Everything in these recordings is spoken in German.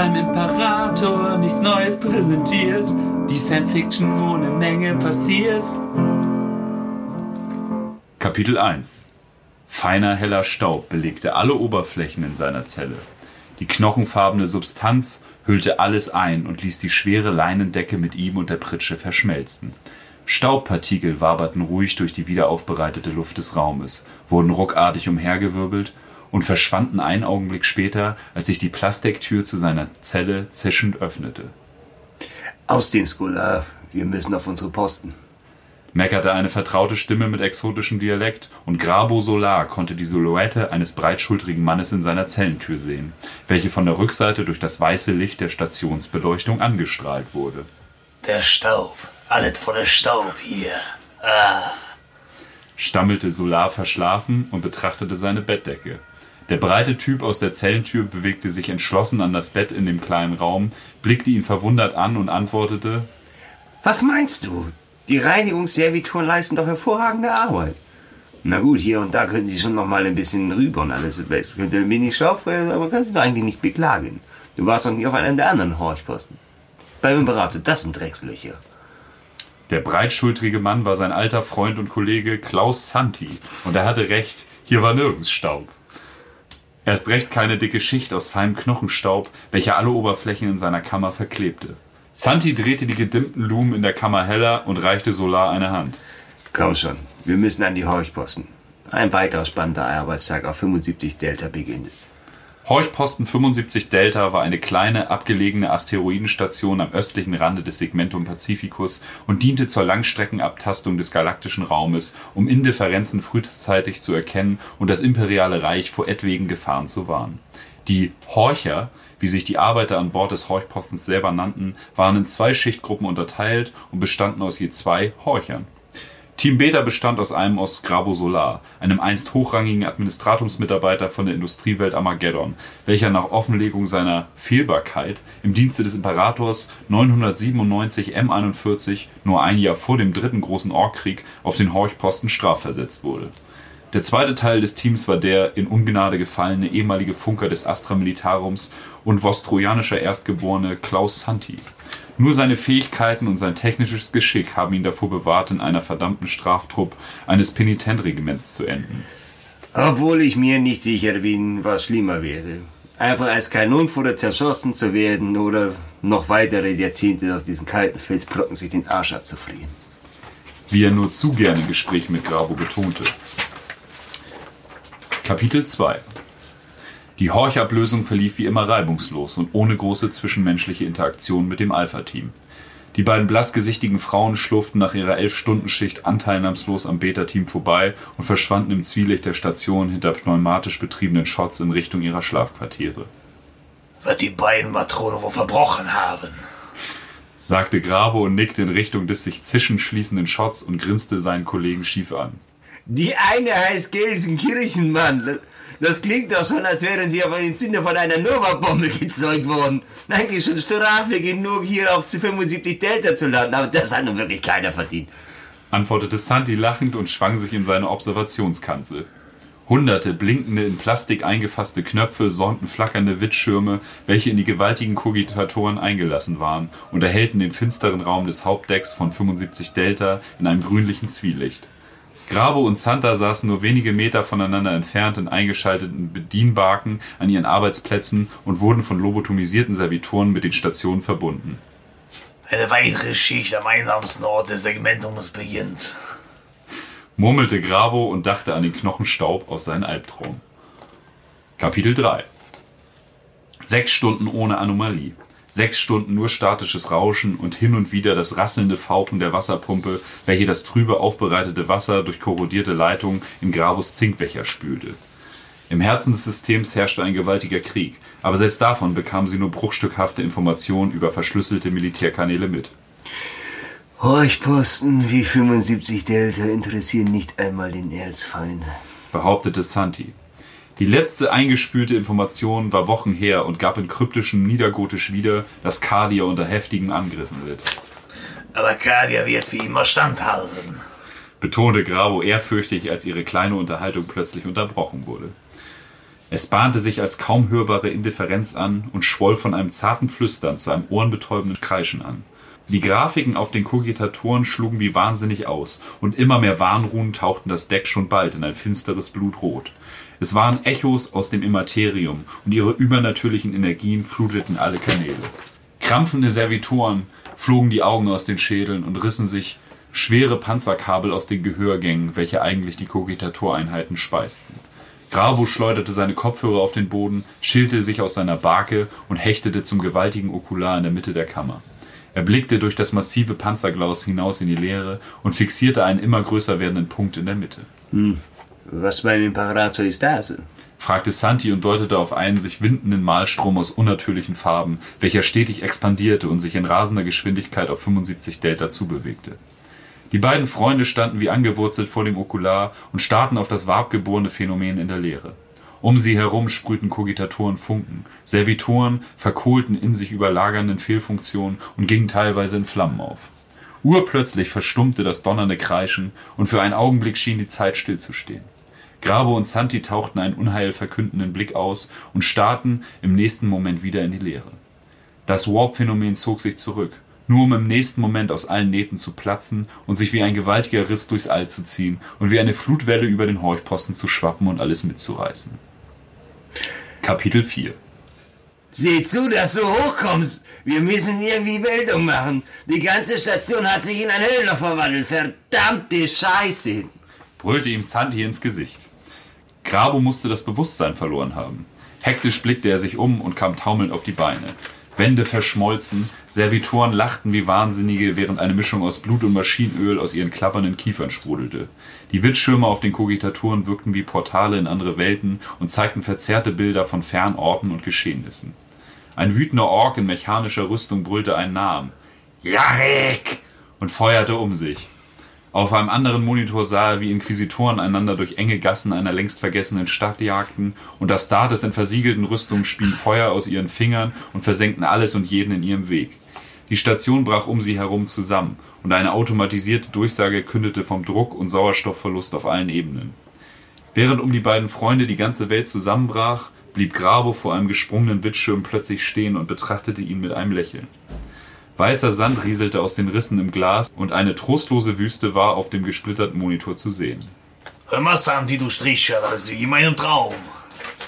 beim Imperator nichts Neues präsentiert. Die Fanfiction, wo eine Menge passiert. Kapitel 1 Feiner heller Staub belegte alle Oberflächen in seiner Zelle. Die knochenfarbene Substanz hüllte alles ein und ließ die schwere Leinendecke mit ihm und der Pritsche verschmelzen. Staubpartikel waberten ruhig durch die wiederaufbereitete Luft des Raumes, wurden ruckartig umhergewirbelt und verschwanden einen Augenblick später, als sich die Plastiktür zu seiner Zelle zischend öffnete. Aus den Scholar, wir müssen auf unsere Posten meckerte eine vertraute Stimme mit exotischem Dialekt, und Grabo Solar konnte die Silhouette eines breitschultrigen Mannes in seiner Zellentür sehen, welche von der Rückseite durch das weiße Licht der Stationsbeleuchtung angestrahlt wurde. Der Staub, alles voller Staub hier. Ah. stammelte Solar verschlafen und betrachtete seine Bettdecke. Der breite Typ aus der Zellentür bewegte sich entschlossen an das Bett in dem kleinen Raum, blickte ihn verwundert an und antwortete Was meinst du? Die Reinigungsservituren leisten doch hervorragende Arbeit. Na gut, hier und da könnten Sie schon noch mal ein bisschen rüber und alles weg. Könnte ein wenig Schaufel, aber man kann sich doch eigentlich nicht beklagen. Du warst doch nie auf einem der anderen Horchposten. Beim Imperator, das sind Dreckslöcher. Der breitschultrige Mann war sein alter Freund und Kollege Klaus Santi. Und er hatte recht, hier war nirgends Staub. Erst recht keine dicke Schicht aus feinem Knochenstaub, welcher alle Oberflächen in seiner Kammer verklebte. Santi drehte die gedimmten Lumen in der Kammer heller und reichte Solar eine Hand. Komm schon, wir müssen an die Horchposten. Ein weiterer spannender Arbeitstag auf 75 Delta beginnt. Horchposten 75 Delta war eine kleine, abgelegene Asteroidenstation am östlichen Rande des Segmentum Pacificus und diente zur Langstreckenabtastung des galaktischen Raumes, um Indifferenzen frühzeitig zu erkennen und das imperiale Reich vor etwaigen Gefahren zu warnen. Die Horcher wie sich die Arbeiter an Bord des Horchpostens selber nannten, waren in zwei Schichtgruppen unterteilt und bestanden aus je zwei Horchern. Team Beta bestand aus einem aus Grabo Solar, einem einst hochrangigen Administratumsmitarbeiter von der Industriewelt Armageddon, welcher nach Offenlegung seiner Fehlbarkeit im Dienste des Imperators 997 M41, nur ein Jahr vor dem dritten großen Orkkrieg, auf den Horchposten strafversetzt wurde der zweite Teil des Teams war der in Ungnade gefallene ehemalige Funker des Astra Militarums und vostrojanischer Erstgeborene Klaus Santi. Nur seine Fähigkeiten und sein technisches Geschick haben ihn davor bewahrt, in einer verdammten Straftrupp eines Penitentregiments zu enden. Obwohl ich mir nicht sicher bin, was schlimmer wäre. Einfach als Kanonenfutter zerschossen zu werden oder noch weitere Jahrzehnte auf diesen kalten Felsbrocken sich den Arsch abzufrieren. Wie er nur zu gerne Gespräch mit Grabo betonte. Kapitel 2 Die Horchablösung verlief wie immer reibungslos und ohne große zwischenmenschliche Interaktion mit dem Alpha-Team. Die beiden blassgesichtigen Frauen schlurften nach ihrer Elf-Stunden-Schicht anteilnahmslos am Beta-Team vorbei und verschwanden im Zwielicht der Station hinter pneumatisch betriebenen Shots in Richtung ihrer Schlafquartiere. Wird die beiden Matronen wohl verbrochen haben, sagte Grabo und nickte in Richtung des sich zischend schließenden Shots und grinste seinen Kollegen schief an. Die eine heißt Gelsenkirchen, Mann. Das klingt doch schon, als wären sie aber im Sinne von einer Nova-Bombe gezeugt worden. Eigentlich schon Strafe genug, hier auf C75 Delta zu landen, aber das hat nun wirklich keiner verdient. Antwortete Santi lachend und schwang sich in seine Observationskanzel. Hunderte blinkende, in Plastik eingefasste Knöpfe sornten flackernde Wittschirme, welche in die gewaltigen Kogitatoren eingelassen waren und erhellten den finsteren Raum des Hauptdecks von 75 Delta in einem grünlichen Zwielicht. Grabo und Santa saßen nur wenige Meter voneinander entfernt in eingeschalteten Bedienbarken an ihren Arbeitsplätzen und wurden von lobotomisierten Servitoren mit den Stationen verbunden. Eine weitere Schicht am einsamsten Ort des Segmentums beginnt, murmelte Grabo und dachte an den Knochenstaub aus seinem Albtraum. Kapitel 3 Sechs Stunden ohne Anomalie. Sechs Stunden nur statisches Rauschen und hin und wieder das rasselnde Fauchen der Wasserpumpe, welche das trübe aufbereitete Wasser durch korrodierte Leitungen in Grabus Zinkbecher spülte. Im Herzen des Systems herrschte ein gewaltiger Krieg, aber selbst davon bekamen sie nur bruchstückhafte Informationen über verschlüsselte Militärkanäle mit. Horchposten wie 75 Delta interessieren nicht einmal den Erzfeind, behauptete Santi. Die letzte eingespülte Information war Wochen her und gab in kryptischem Niedergotisch wieder, dass Kadia unter heftigen Angriffen litt. Aber Kadia wird wie immer standhalten, betonte Grabo ehrfürchtig, als ihre kleine Unterhaltung plötzlich unterbrochen wurde. Es bahnte sich als kaum hörbare Indifferenz an und schwoll von einem zarten Flüstern zu einem ohrenbetäubenden Kreischen an. Die Grafiken auf den Kogitatoren schlugen wie wahnsinnig aus, und immer mehr Warnruhen tauchten das Deck schon bald in ein finsteres Blutrot. Es waren Echos aus dem Immaterium, und ihre übernatürlichen Energien fluteten alle Kanäle. Krampfende Servitoren flogen die Augen aus den Schädeln und rissen sich schwere Panzerkabel aus den Gehörgängen, welche eigentlich die Kogitatoreinheiten speisten. Grabo schleuderte seine Kopfhörer auf den Boden, schielte sich aus seiner Barke und hechtete zum gewaltigen Okular in der Mitte der Kammer. Er blickte durch das massive Panzerglas hinaus in die Leere und fixierte einen immer größer werdenden Punkt in der Mitte. Was beim Imperator ist das? fragte Santi und deutete auf einen sich windenden Malstrom aus unnatürlichen Farben, welcher stetig expandierte und sich in rasender Geschwindigkeit auf 75 Delta zubewegte. Die beiden Freunde standen wie angewurzelt vor dem Okular und starrten auf das wabgeborene Phänomen in der Leere. Um sie herum sprühten Kogitatoren Funken, Servitoren verkohlten in sich überlagernden Fehlfunktionen und gingen teilweise in Flammen auf. Urplötzlich verstummte das donnernde Kreischen und für einen Augenblick schien die Zeit stillzustehen. Grabo und Santi tauchten einen unheilverkündenden Blick aus und starrten im nächsten Moment wieder in die Leere. Das Warp-Phänomen zog sich zurück, nur um im nächsten Moment aus allen Nähten zu platzen und sich wie ein gewaltiger Riss durchs All zu ziehen und wie eine Flutwelle über den Horchposten zu schwappen und alles mitzureißen. Kapitel 4 Sieh zu, dass du hochkommst. Wir müssen irgendwie Meldung machen. Die ganze Station hat sich in ein Höhlenloch verwandelt. Verdammte Scheiße. brüllte ihm Santi ins Gesicht. Grabo musste das Bewusstsein verloren haben. Hektisch blickte er sich um und kam taumelnd auf die Beine. Wände verschmolzen, Servitoren lachten wie Wahnsinnige, während eine Mischung aus Blut und Maschinenöl aus ihren klappernden Kiefern sprudelte. Die Witzschirme auf den Kogitatoren wirkten wie Portale in andere Welten und zeigten verzerrte Bilder von fernen Orten und Geschehnissen. Ein wütender Ork in mechanischer Rüstung brüllte einen Namen. Jarek! und feuerte um sich. Auf einem anderen Monitor sah er, wie Inquisitoren einander durch enge Gassen einer längst vergessenen Stadt jagten, und Astartes in versiegelten Rüstungen spien Feuer aus ihren Fingern und versenkten alles und jeden in ihrem Weg. Die Station brach um sie herum zusammen, und eine automatisierte Durchsage kündete vom Druck und Sauerstoffverlust auf allen Ebenen. Während um die beiden Freunde die ganze Welt zusammenbrach, blieb Grabo vor einem gesprungenen Wittschirm plötzlich stehen und betrachtete ihn mit einem Lächeln. Weißer Sand rieselte aus den Rissen im Glas und eine trostlose Wüste war auf dem gesplitterten Monitor zu sehen. Hör mal, Santi, du Stricher, also in meinem Traum.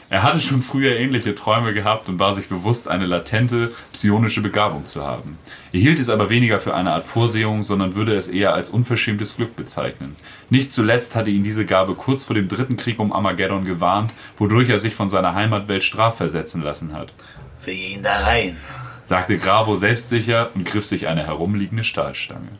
Er hatte schon früher ähnliche Träume gehabt und war sich bewusst, eine latente, psionische Begabung zu haben. Er hielt es aber weniger für eine Art Vorsehung, sondern würde es eher als unverschämtes Glück bezeichnen. Nicht zuletzt hatte ihn diese Gabe kurz vor dem dritten Krieg um Armageddon gewarnt, wodurch er sich von seiner Heimatwelt strafversetzen lassen hat, Wir gehen da rein. Sagte Grabo selbstsicher und griff sich eine herumliegende Stahlstange.